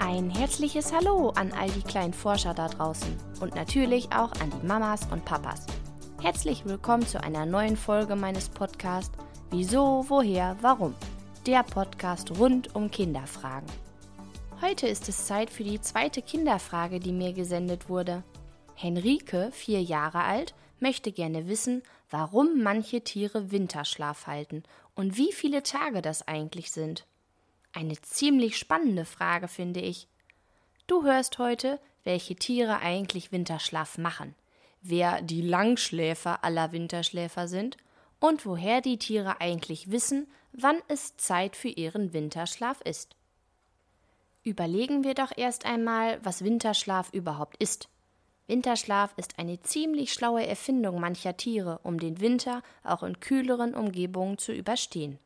Ein herzliches Hallo an all die kleinen Forscher da draußen und natürlich auch an die Mamas und Papas. Herzlich willkommen zu einer neuen Folge meines Podcasts Wieso, woher, warum? Der Podcast rund um Kinderfragen. Heute ist es Zeit für die zweite Kinderfrage, die mir gesendet wurde. Henrike, vier Jahre alt, möchte gerne wissen, warum manche Tiere Winterschlaf halten und wie viele Tage das eigentlich sind. Eine ziemlich spannende Frage, finde ich. Du hörst heute, welche Tiere eigentlich Winterschlaf machen, wer die Langschläfer aller Winterschläfer sind und woher die Tiere eigentlich wissen, wann es Zeit für ihren Winterschlaf ist. Überlegen wir doch erst einmal, was Winterschlaf überhaupt ist. Winterschlaf ist eine ziemlich schlaue Erfindung mancher Tiere, um den Winter auch in kühleren Umgebungen zu überstehen.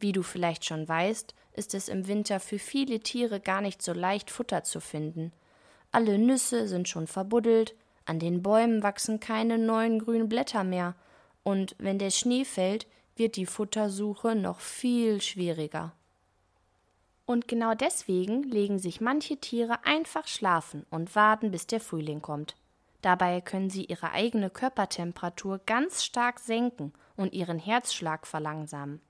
Wie du vielleicht schon weißt, ist es im Winter für viele Tiere gar nicht so leicht, Futter zu finden. Alle Nüsse sind schon verbuddelt, an den Bäumen wachsen keine neuen grünen Blätter mehr, und wenn der Schnee fällt, wird die Futtersuche noch viel schwieriger. Und genau deswegen legen sich manche Tiere einfach schlafen und warten, bis der Frühling kommt. Dabei können sie ihre eigene Körpertemperatur ganz stark senken und ihren Herzschlag verlangsamen.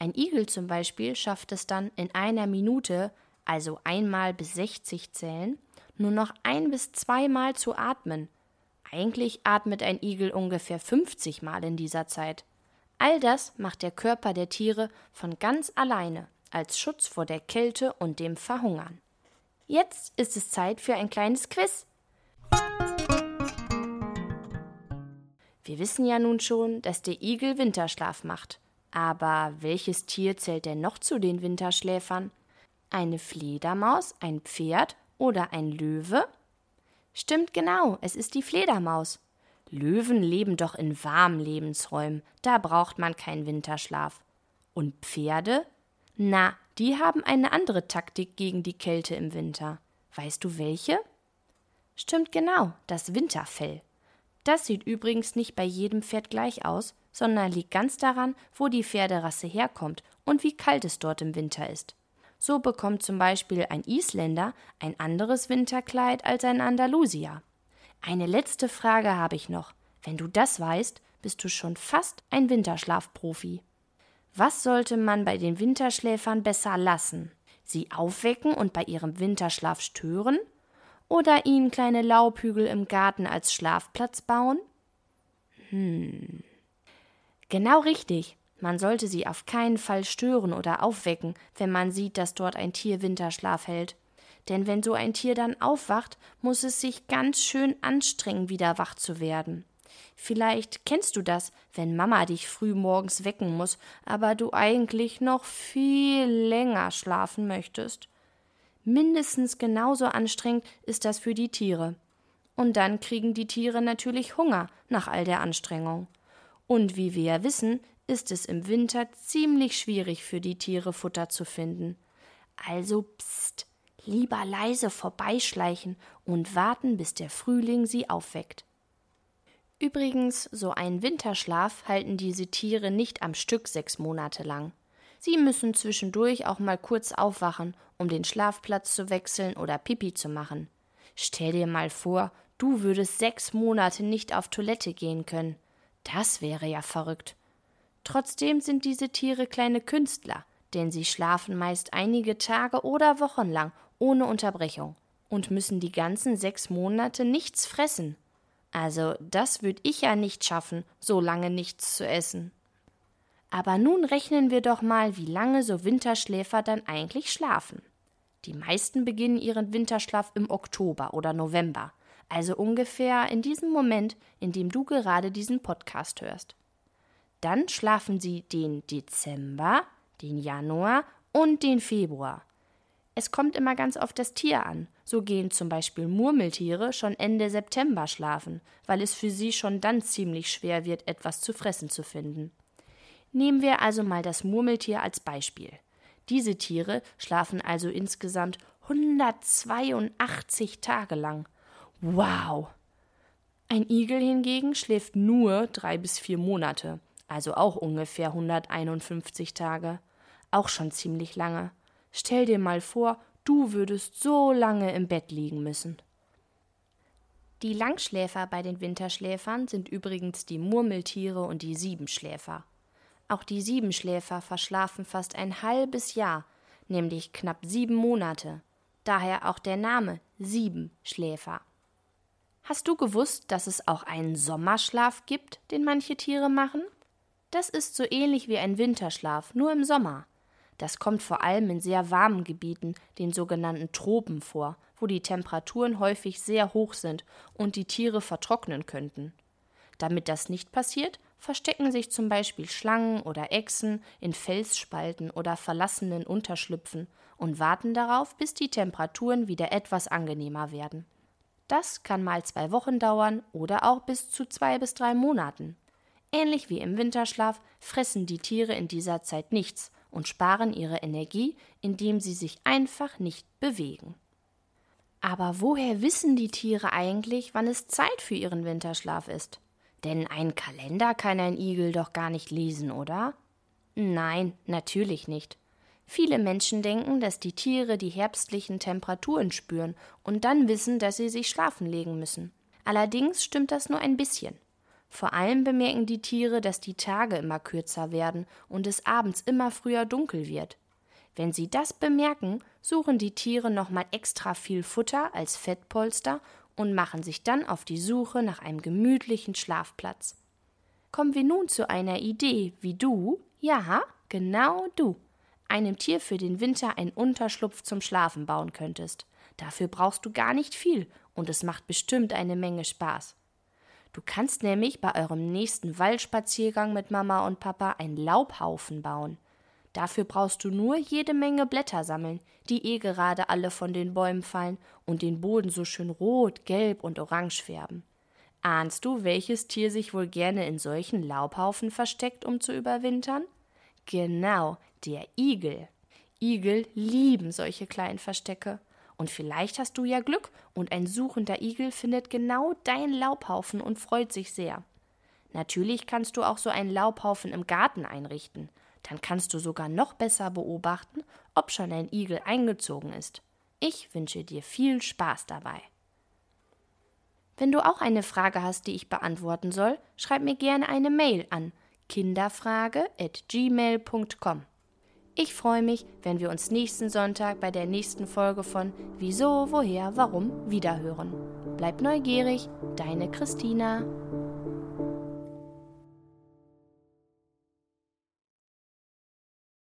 Ein Igel zum Beispiel schafft es dann in einer Minute, also einmal bis 60 zählen, nur noch ein bis zweimal zu atmen. Eigentlich atmet ein Igel ungefähr 50 Mal in dieser Zeit. All das macht der Körper der Tiere von ganz alleine als Schutz vor der Kälte und dem Verhungern. Jetzt ist es Zeit für ein kleines Quiz. Wir wissen ja nun schon, dass der Igel Winterschlaf macht. Aber welches Tier zählt denn noch zu den Winterschläfern? Eine Fledermaus, ein Pferd oder ein Löwe? Stimmt genau, es ist die Fledermaus. Löwen leben doch in warmen Lebensräumen, da braucht man keinen Winterschlaf. Und Pferde? Na, die haben eine andere Taktik gegen die Kälte im Winter. Weißt du welche? Stimmt genau, das Winterfell. Das sieht übrigens nicht bei jedem Pferd gleich aus, sondern liegt ganz daran, wo die Pferderasse herkommt und wie kalt es dort im Winter ist. So bekommt zum Beispiel ein Isländer ein anderes Winterkleid als ein Andalusier. Eine letzte Frage habe ich noch. Wenn du das weißt, bist du schon fast ein Winterschlafprofi. Was sollte man bei den Winterschläfern besser lassen? Sie aufwecken und bei ihrem Winterschlaf stören? Oder ihnen kleine Laubhügel im Garten als Schlafplatz bauen? Hm. Genau richtig. Man sollte sie auf keinen Fall stören oder aufwecken, wenn man sieht, dass dort ein Tier Winterschlaf hält. Denn wenn so ein Tier dann aufwacht, muss es sich ganz schön anstrengen, wieder wach zu werden. Vielleicht kennst du das, wenn Mama dich früh morgens wecken muss, aber du eigentlich noch viel länger schlafen möchtest. Mindestens genauso anstrengend ist das für die Tiere. Und dann kriegen die Tiere natürlich Hunger nach all der Anstrengung. Und wie wir ja wissen, ist es im Winter ziemlich schwierig für die Tiere Futter zu finden. Also pst, lieber leise vorbeischleichen und warten, bis der Frühling sie aufweckt. Übrigens, so einen Winterschlaf halten diese Tiere nicht am Stück sechs Monate lang. Sie müssen zwischendurch auch mal kurz aufwachen, um den Schlafplatz zu wechseln oder Pipi zu machen. Stell dir mal vor, du würdest sechs Monate nicht auf Toilette gehen können. Das wäre ja verrückt. Trotzdem sind diese Tiere kleine Künstler, denn sie schlafen meist einige Tage oder Wochen lang ohne Unterbrechung und müssen die ganzen sechs Monate nichts fressen. Also das würde ich ja nicht schaffen, so lange nichts zu essen. Aber nun rechnen wir doch mal, wie lange so Winterschläfer dann eigentlich schlafen. Die meisten beginnen ihren Winterschlaf im Oktober oder November, also ungefähr in diesem Moment, in dem du gerade diesen Podcast hörst. Dann schlafen sie den Dezember, den Januar und den Februar. Es kommt immer ganz auf das Tier an. So gehen zum Beispiel Murmeltiere schon Ende September schlafen, weil es für sie schon dann ziemlich schwer wird, etwas zu fressen zu finden. Nehmen wir also mal das Murmeltier als Beispiel. Diese Tiere schlafen also insgesamt 182 Tage lang. Wow! Ein Igel hingegen schläft nur drei bis vier Monate, also auch ungefähr 151 Tage. Auch schon ziemlich lange. Stell dir mal vor, du würdest so lange im Bett liegen müssen. Die Langschläfer bei den Winterschläfern sind übrigens die Murmeltiere und die Siebenschläfer. Auch die Siebenschläfer verschlafen fast ein halbes Jahr, nämlich knapp sieben Monate. Daher auch der Name Siebenschläfer. Hast du gewusst, dass es auch einen Sommerschlaf gibt, den manche Tiere machen? Das ist so ähnlich wie ein Winterschlaf, nur im Sommer. Das kommt vor allem in sehr warmen Gebieten, den sogenannten Tropen, vor, wo die Temperaturen häufig sehr hoch sind und die Tiere vertrocknen könnten. Damit das nicht passiert, verstecken sich zum Beispiel Schlangen oder Echsen in Felsspalten oder verlassenen Unterschlüpfen und warten darauf, bis die Temperaturen wieder etwas angenehmer werden. Das kann mal zwei Wochen dauern oder auch bis zu zwei bis drei Monaten. Ähnlich wie im Winterschlaf fressen die Tiere in dieser Zeit nichts und sparen ihre Energie, indem sie sich einfach nicht bewegen. Aber woher wissen die Tiere eigentlich, wann es Zeit für ihren Winterschlaf ist? Denn einen Kalender kann ein Igel doch gar nicht lesen, oder? Nein, natürlich nicht. Viele Menschen denken, dass die Tiere die herbstlichen Temperaturen spüren und dann wissen, dass sie sich schlafen legen müssen. Allerdings stimmt das nur ein bisschen. Vor allem bemerken die Tiere, dass die Tage immer kürzer werden und es abends immer früher dunkel wird. Wenn sie das bemerken, suchen die Tiere nochmal extra viel Futter als Fettpolster und machen sich dann auf die Suche nach einem gemütlichen Schlafplatz. Kommen wir nun zu einer Idee, wie du, ja, genau du, einem Tier für den Winter einen Unterschlupf zum Schlafen bauen könntest. Dafür brauchst du gar nicht viel und es macht bestimmt eine Menge Spaß. Du kannst nämlich bei eurem nächsten Waldspaziergang mit Mama und Papa einen Laubhaufen bauen. Dafür brauchst du nur jede Menge Blätter sammeln, die eh gerade alle von den Bäumen fallen und den Boden so schön rot, gelb und orange färben. Ahnst du, welches Tier sich wohl gerne in solchen Laubhaufen versteckt, um zu überwintern? Genau, der Igel. Igel lieben solche kleinen Verstecke. Und vielleicht hast du ja Glück und ein suchender Igel findet genau deinen Laubhaufen und freut sich sehr. Natürlich kannst du auch so einen Laubhaufen im Garten einrichten. Dann kannst du sogar noch besser beobachten, ob schon ein Igel eingezogen ist. Ich wünsche dir viel Spaß dabei. Wenn du auch eine Frage hast, die ich beantworten soll, schreib mir gerne eine Mail an kinderfrage@gmail.com. Ich freue mich, wenn wir uns nächsten Sonntag bei der nächsten Folge von Wieso, woher, warum wiederhören. Bleib neugierig, deine Christina.